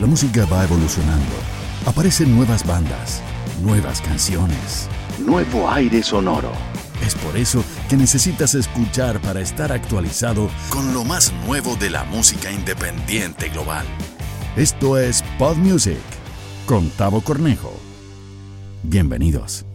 La música va evolucionando. Aparecen nuevas bandas, nuevas canciones, nuevo aire sonoro. Es por eso que necesitas escuchar para estar actualizado con lo más nuevo de la música independiente global. Esto es Pod Music con Tavo Cornejo. Bienvenidos.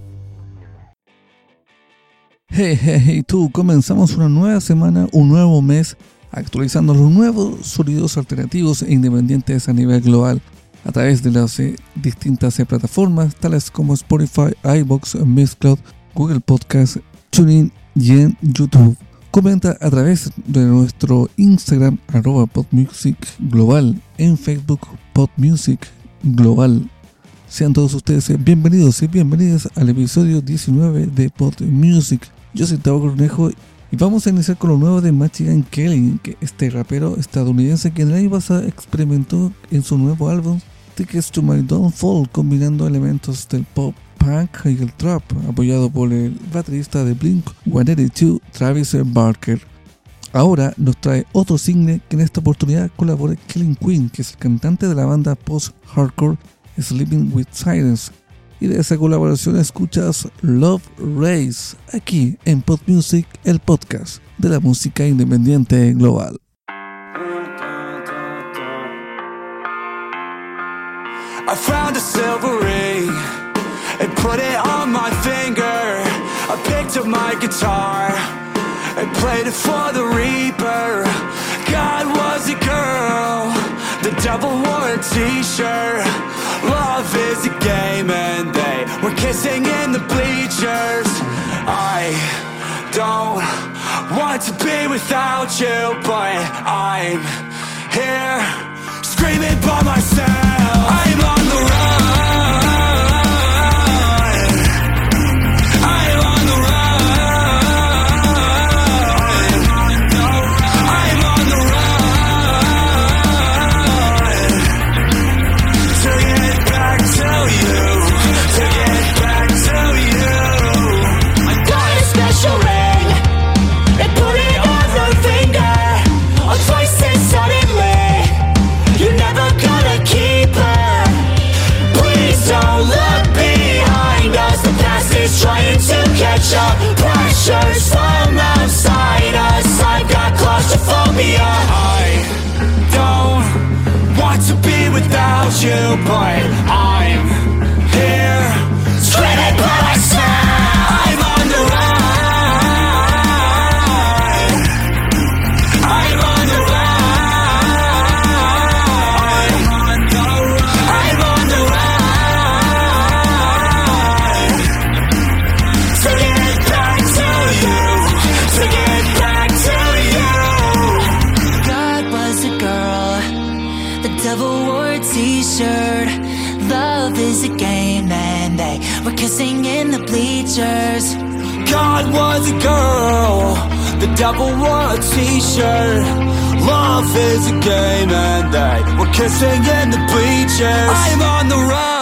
Hey, hey, hey, tú, comenzamos una nueva semana, un nuevo mes actualizando los nuevos sonidos alternativos e independientes a nivel global a través de las eh, distintas eh, plataformas tales como Spotify, iBox, Mixcloud, Google Podcast, TuneIn y en YouTube. Comenta a través de nuestro Instagram arroba podmusic global, en Facebook podmusic global. Sean todos ustedes eh, bienvenidos y bienvenidas al episodio 19 de Pod Music. Yo soy Tavo Cornejo vamos a iniciar con lo nuevo de Machigan Kelly, que este rapero estadounidense que en el año pasado experimentó en su nuevo álbum Tickets to My Downfall, combinando elementos del pop punk y el trap, apoyado por el baterista de Blink 182, Travis Barker. Ahora nos trae otro single que en esta oportunidad colabora Killing Queen, que es el cantante de la banda post-hardcore Sleeping with Silence, y de esa colaboración escuchas Love Race aquí en Pod Music, el podcast de la música independiente global. I found a silver ring and put it on my finger. I picked up my guitar and played it for the Reaper. God was a girl, the devil wore a t-shirt. Love is a game and they were kissing in the bleachers. I don't want to be without you, but I'm here screaming by myself. Devil wore a t-shirt. Love is a game and they were kissing in the bleachers. God was a girl, the devil wore a t-shirt. Love is a game and they were kissing in the bleachers. I'm on the run.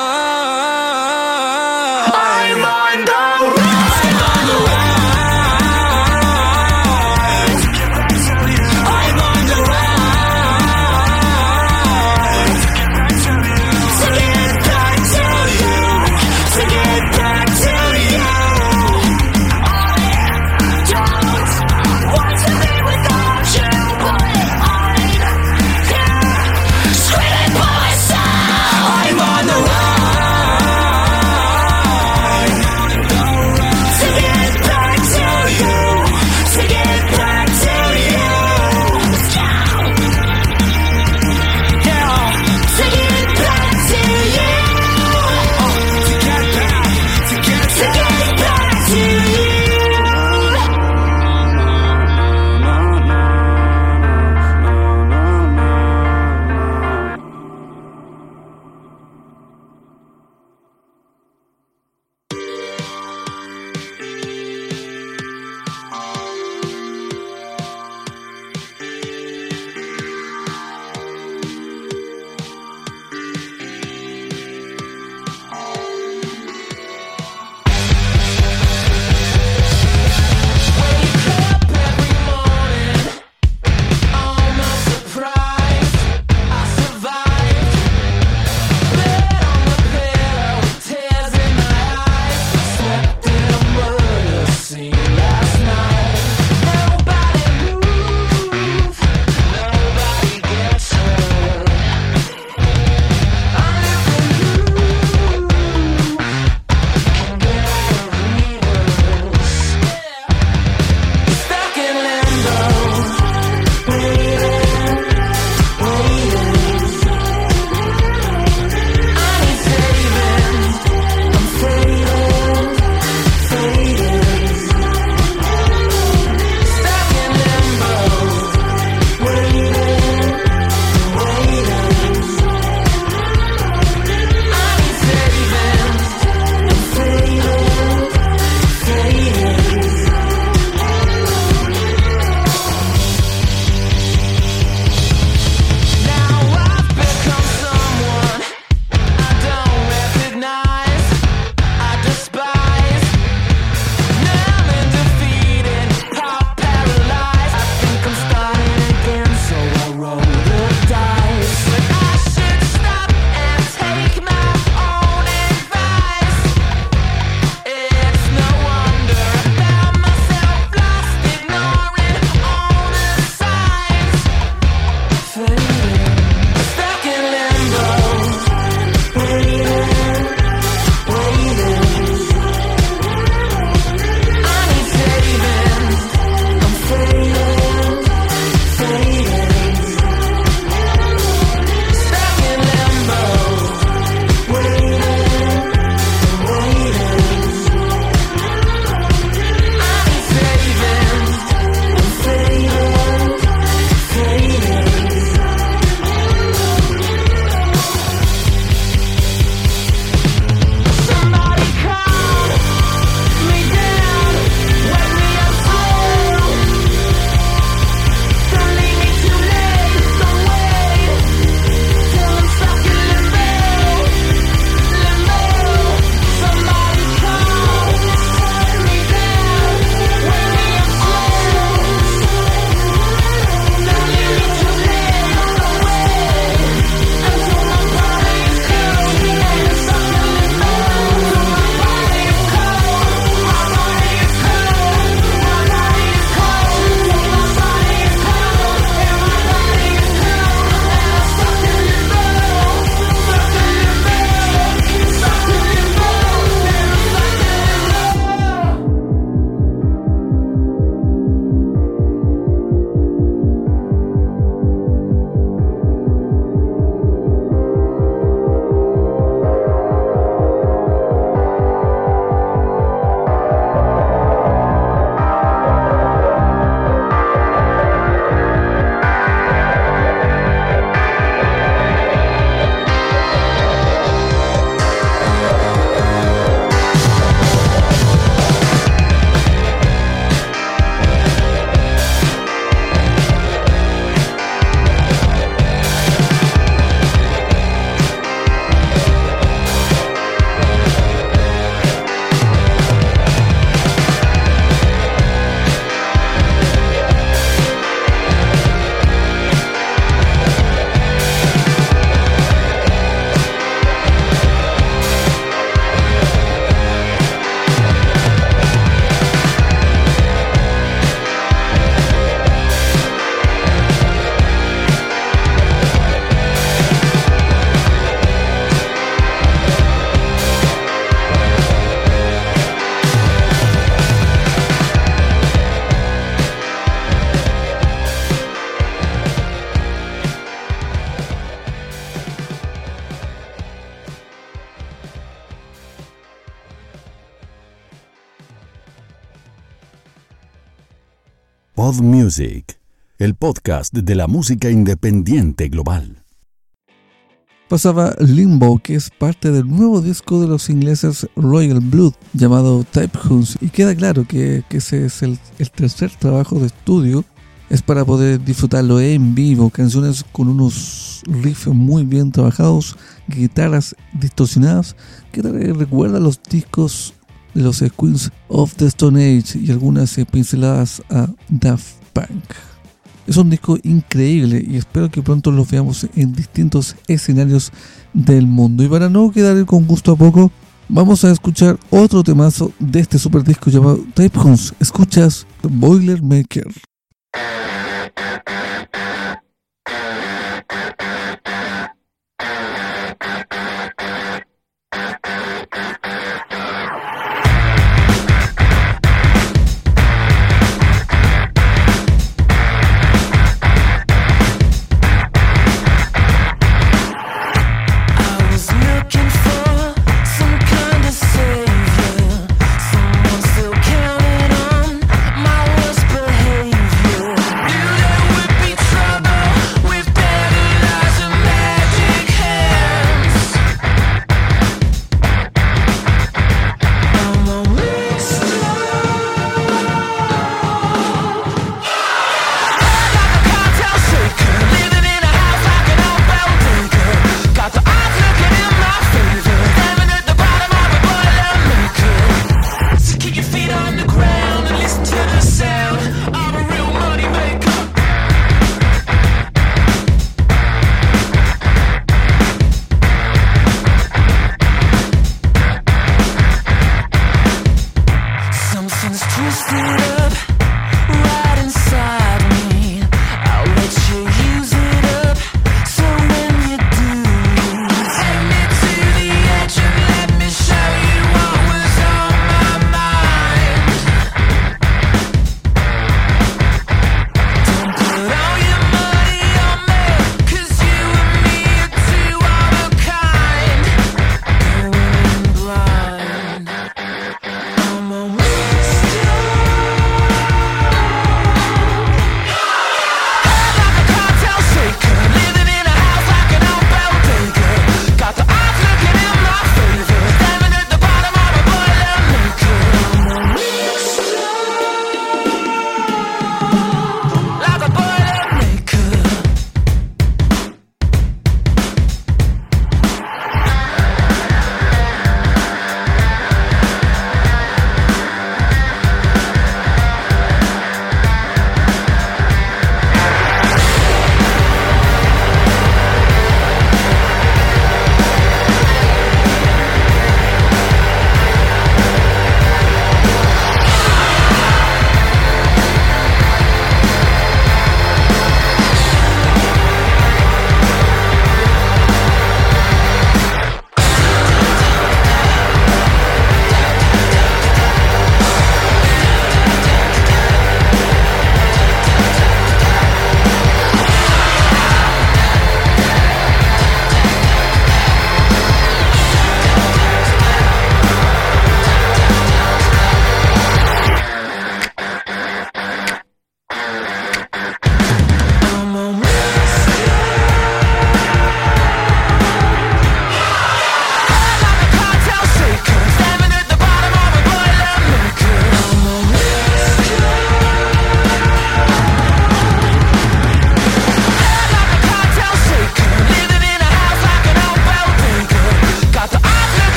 Odd Music, el podcast de la música independiente global. Pasaba Limbo, que es parte del nuevo disco de los ingleses Royal Blood, llamado Type Hunts, y queda claro que, ese es el, tercer trabajo de estudio es para poder disfrutarlo en vivo, canciones con unos riffs muy bien trabajados, guitarras distorsionadas, que recuerda los discos los Queens of the Stone Age y algunas pinceladas a Daft Punk. Es un disco increíble y espero que pronto los veamos en distintos escenarios del mundo. Y para no quedar con gusto a poco, vamos a escuchar otro temazo de este super disco llamado Type Homes. Escuchas Boilermaker. I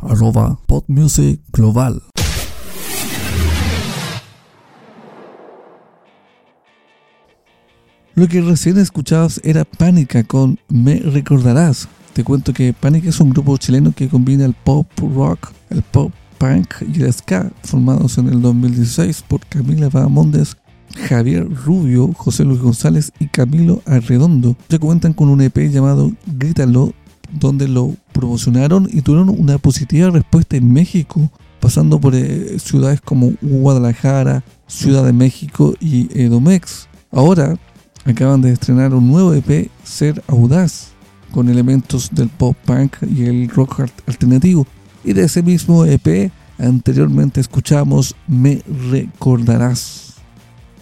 Arroba podmusicglobal. Lo que recién escuchabas era Pánica con Me Recordarás. Te cuento que Pánica es un grupo chileno que combina el pop rock, el pop punk y el ska, formados en el 2016 por Camila Bahamondes, Javier Rubio, José Luis González y Camilo Arredondo. Ya cuentan con un EP llamado Grítalo, donde lo promocionaron y tuvieron una positiva respuesta en México, pasando por eh, ciudades como Guadalajara, Ciudad de México y Edomex. Ahora acaban de estrenar un nuevo EP, Ser Audaz, con elementos del pop punk y el rock alternativo. Y de ese mismo EP anteriormente escuchamos Me Recordarás.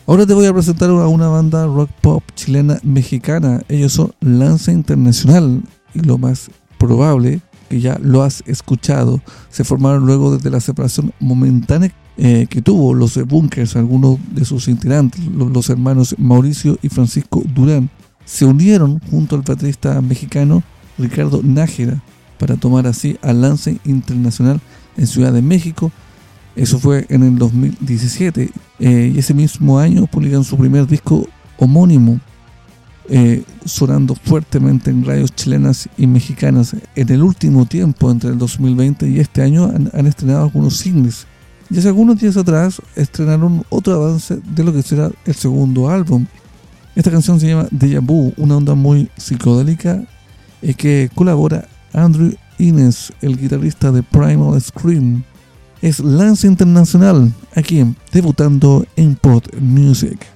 Ahora te voy a presentar a una banda rock pop chilena mexicana. Ellos son Lanza Internacional y lo más probable que ya lo has escuchado. Se formaron luego desde la separación momentánea eh, que tuvo los Bunkers, algunos de sus integrantes, los, hermanos Mauricio y Francisco Durán. Se unieron junto al baterista mexicano Ricardo Nájera para tomar así al Lance Internacional en Ciudad de México. Eso fue en el 2017 eh, y ese mismo año publican su primer disco homónimo, eh, sonando fuertemente en radios chilenas y mexicanas. En el último tiempo, entre el 2020 y este año, han, estrenado algunos singles. Y hace algunos días atrás estrenaron otro avance de lo que será el segundo álbum. Esta canción se llama Deja Vu, una onda muy psicodélica eh, que colabora Andrew Innes, el guitarrista de Primal Scream. Es Lance Internacional, aquí debutando en Pod Music.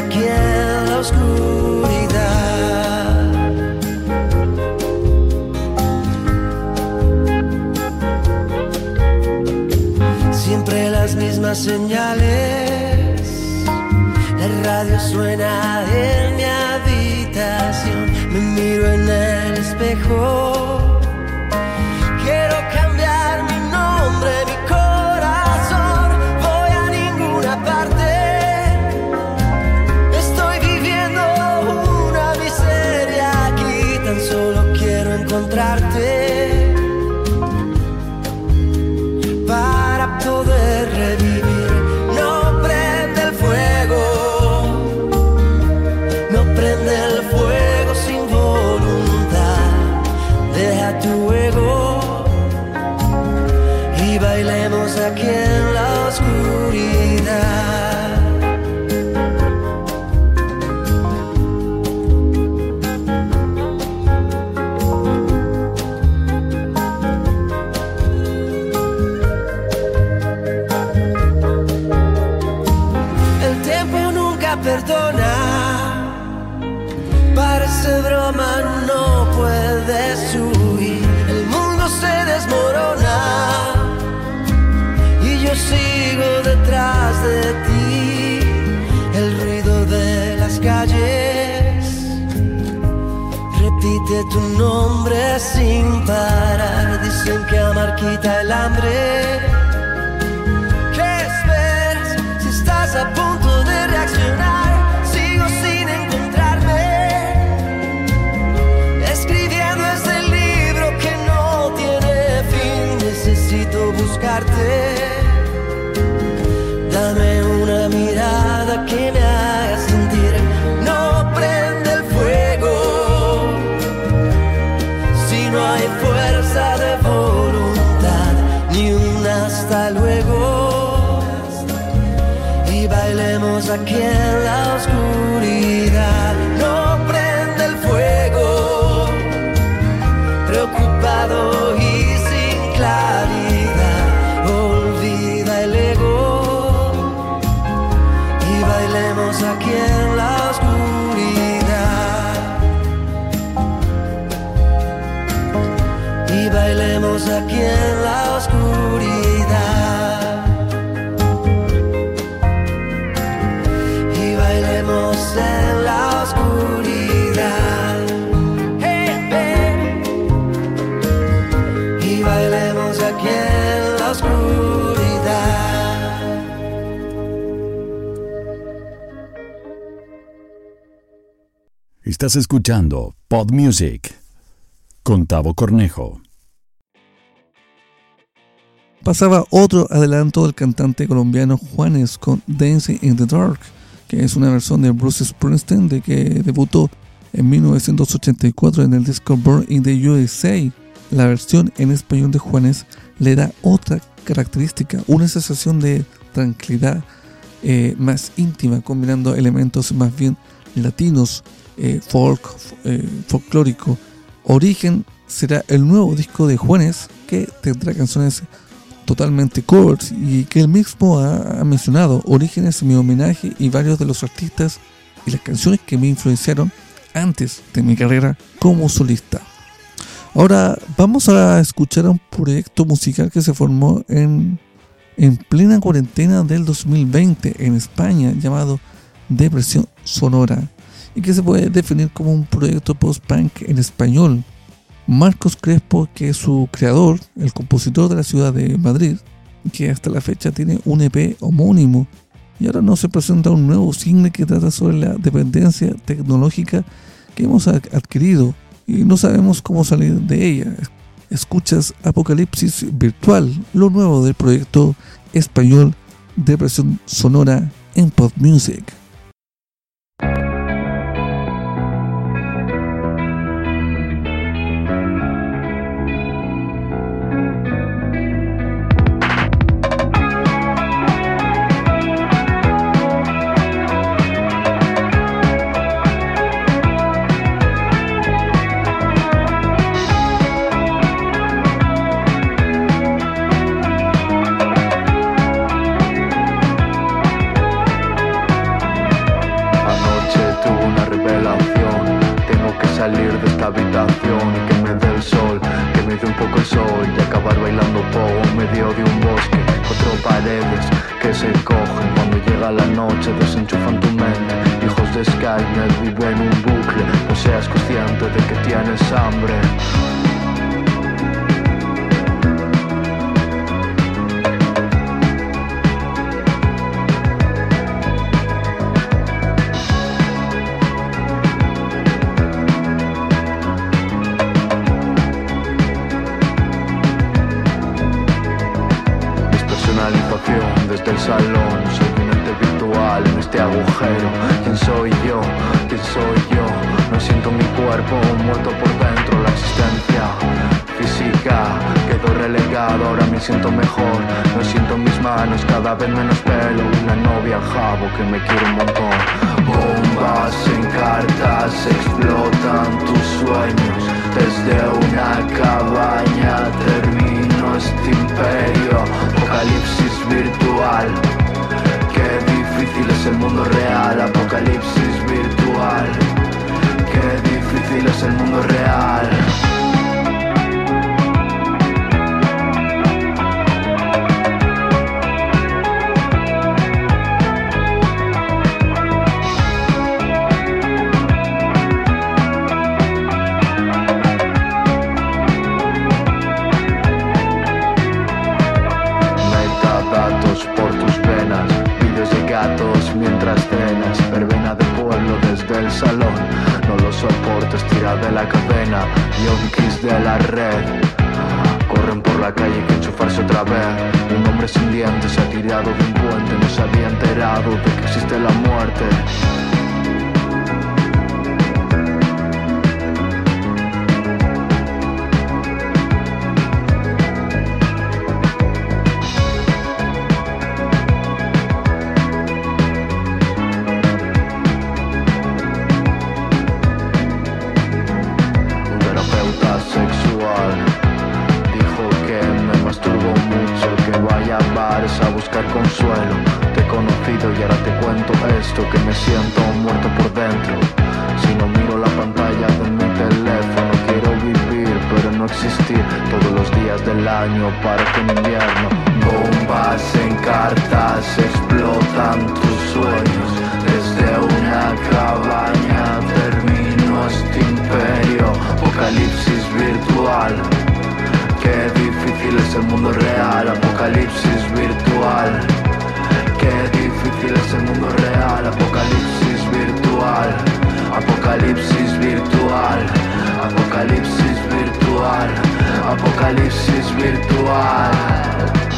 Aquí en la oscuridad. Siempre las mismas señales. La radio suena en mi habitación. Me miro en el espejo. Perdona. Parece broma, no puedes huir. El mundo se desmorona. Y yo sigo detrás de ti. El ruido de las calles. Repite tu nombre sin parar. Dicen que amar quita el hambre. ¿Qué esperas si estás a punto de reaccionar? Aquí en la oscuridad. y bailemos aquí Estás escuchando Pod Music con Cornejo. Pasaba otro adelanto del cantante colombiano Juanes con Dancing in the Dark, que es una versión de Bruce Springsteen de que debutó en 1984 en el disco Born in the USA. La versión en español de Juanes le da otra característica, una sensación de tranquilidad eh, más íntima, combinando elementos más bien latinos, eh, folk, eh, folclórico. Origen será el nuevo disco de Juanes que tendrá canciones totalmente covers y que él mismo ha, mencionado. Origen es mi homenaje y varios de los artistas y las canciones que me influenciaron antes de mi carrera como solista. Ahora vamos a escuchar un proyecto musical que se formó en, en plena cuarentena del 2020 en España llamado Depresión Sonora y que se puede definir como un proyecto post-punk en español. Marcos Crespo, que es su creador, el compositor de la ciudad de Madrid, que hasta la fecha tiene un EP homónimo Y ahora nos se presenta un nuevo cine que trata sobre la dependencia tecnológica que hemos adquirido y no sabemos cómo salir de ella. Escuchas Apocalipsis Virtual, lo nuevo del proyecto español de versión sonora en Pop Music. salir de esta habitación y que me dé el sol, que me dé un poco el sol y acabar bailando pogo en medio de un bosque. Cuatro paredes que se cogen cuando llega la noche, desenchufan tu mente. Hijos de Skynet viven un bucle, no seas consciente de que tienes hambre. del salón Soy un virtual en este agujero. ¿Quién soy yo? ¿Quién soy yo? No siento mi cuerpo muerto por dentro La existencia física quedó relegado Ahora me siento mejor No siento mis manos, cada vez menos pelo. Una novia jabo que me quiere un montón. Bombas en cartas explotan tus sueños. Desde una cabaña termina nuestro imperio, apocalipsis virtual. Qué difícil es el mundo real, apocalipsis virtual. Qué difícil es el mundo real. año, parque en invierno. Bombas en cartas explotan tus sueños. Desde una cabaña termino este imperio. Apocalipsis virtual. Qué difícil es el mundo real. Apocalipsis virtual. Qué difícil es el mundo real. Apocalipsis virtual. Apocalipsis virtual. Apocalipsis virtual. Apocalipse espiritual.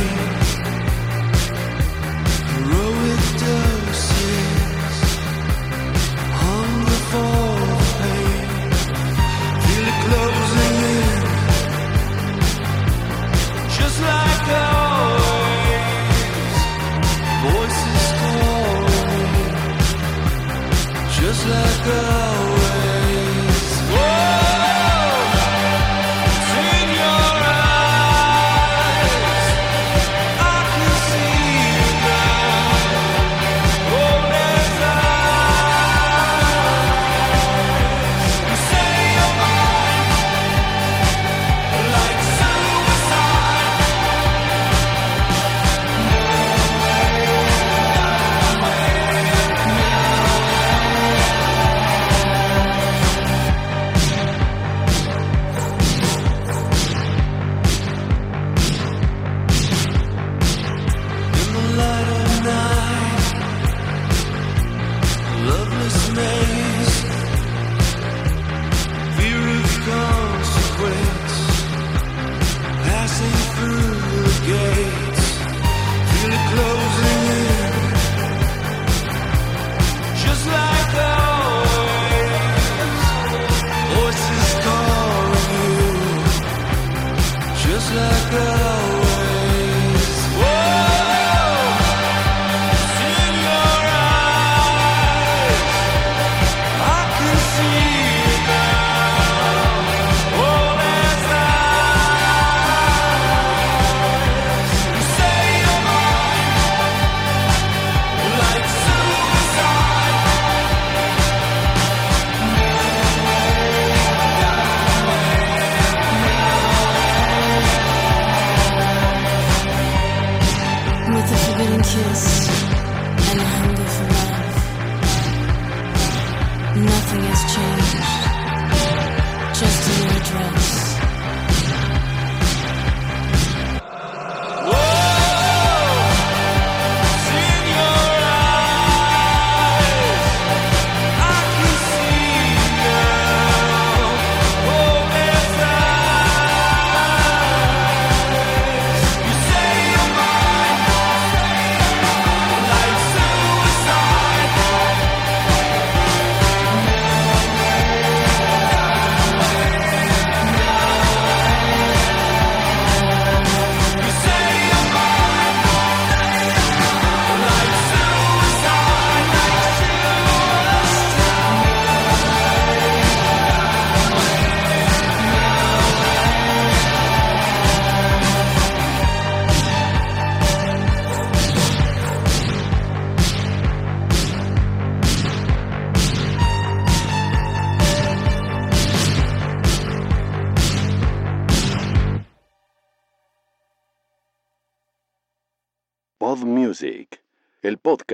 free.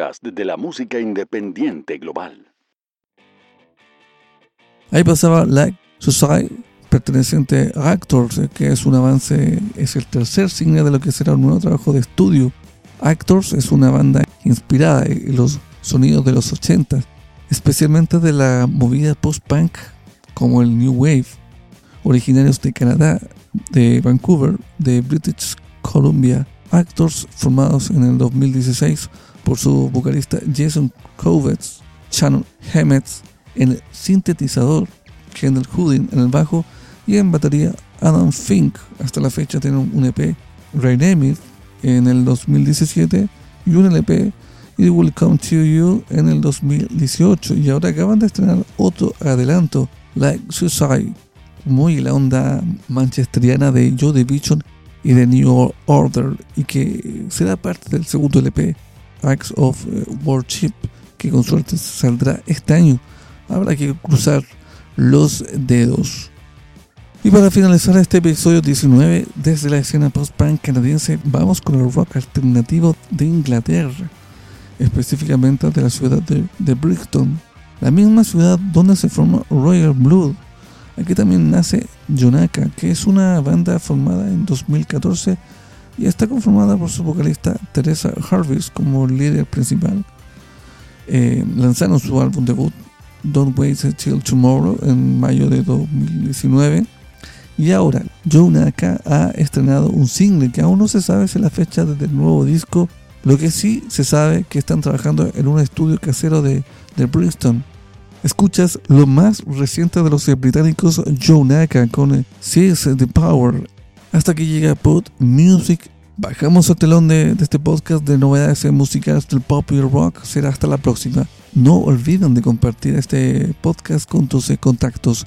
Podcast de la música independiente global. Ahí pasaba Like Society, perteneciente a Actors, eh, que es un avance, es el tercer single de lo que será un nuevo trabajo de estudio. Actors es una banda inspirada en los sonidos de los 80, especialmente de la movida post-punk como el New Wave, originarios de Canadá, de Vancouver, de British Columbia, Actors formados en el 2016 por su vocalista Jason Kovets, Shannon Hammett en el sintetizador, Kendall Hoodin en el bajo y en batería Adam Fink. Hasta la fecha tienen un EP, Renamid, en el 2017 y un LP, It Will Come to You, en el 2018. Y ahora acaban de estrenar otro adelanto, Like Suicide, muy la onda manchesteriana de Joe Division y de New Order, y que será parte del segundo LP, Acts of eh, Worship, que con suerte saldrá este año. Habrá que cruzar los dedos. Y para finalizar este episodio 19 desde la escena post-punk canadiense, vamos con el rock alternativo de Inglaterra, específicamente de la ciudad de, de Brixton, la misma ciudad donde se forma Royal Blood. Aquí también nace Yonaka, que es una banda formada en 2014 y está conformada por su vocalista Teresa Harvis como líder principal. Eh, lanzaron su álbum debut Don't Wait Till Tomorrow en mayo de 2019 y ahora Yonaka ha estrenado un single que aún no se sabe si es la fecha del nuevo disco lo que sí se sabe que están trabajando en un estudio casero de, de Brixton Escuchas lo más reciente de los británicos Joe Naka con Seize the Power. Hasta que llega Pod Music. Bajamos el telón de, este podcast de novedades musicales del pop y el rock. Será hasta la próxima. No olviden de compartir este podcast con tus contactos.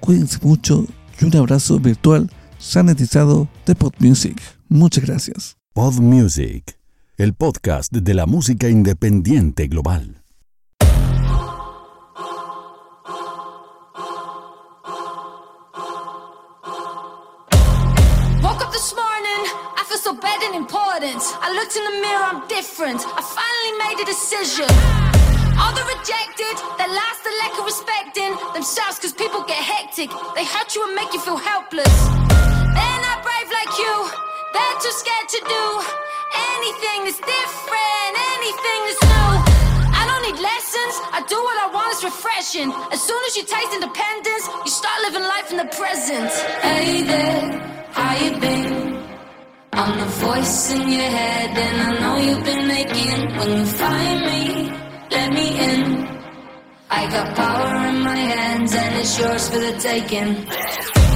Cuídense mucho y un abrazo virtual sanitizado de Pod Music. Muchas gracias. Pod Music, el podcast de la música independiente global. I looked in the mirror, I'm different. I finally made a decision. All the rejected, they lost the lack of respecting themselves cause people get hectic. They hurt you and make you feel helpless. They're not brave like you, they're too scared to do anything that's different, anything that's new. I don't need lessons, I do what I want, it's refreshing. As soon as you taste independence, you start living life in the present. Hey there, how you been? I'm the voice in your head, and I know you've been making. When you find me, let me in. I got power in my hands, and it's yours for the taking.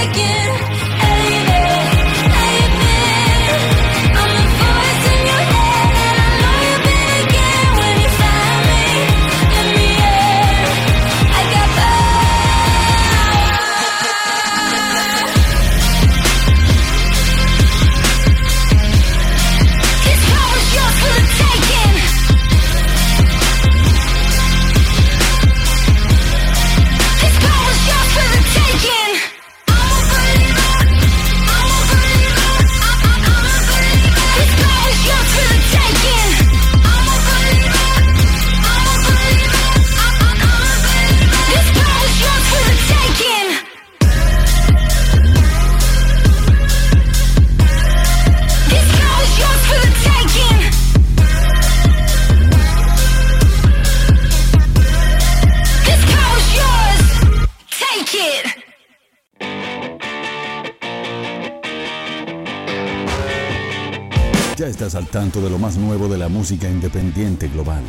Again. tanto de lo más nuevo de la música independiente global.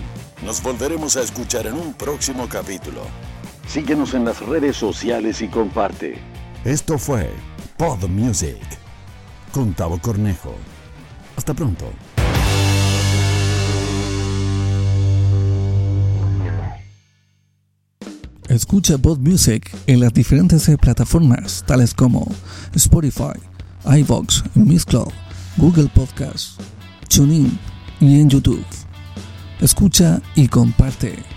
Nos volveremos a escuchar en un próximo capítulo. Síguenos en las redes sociales y comparte. Esto fue Pod Music con Tavo Cornejo. Hasta pronto. Escucha Pod Music en las diferentes plataformas tales como Spotify, iVox, Mixcloud, Google Podcasts. TuneIn y en YouTube. Escucha y comparte.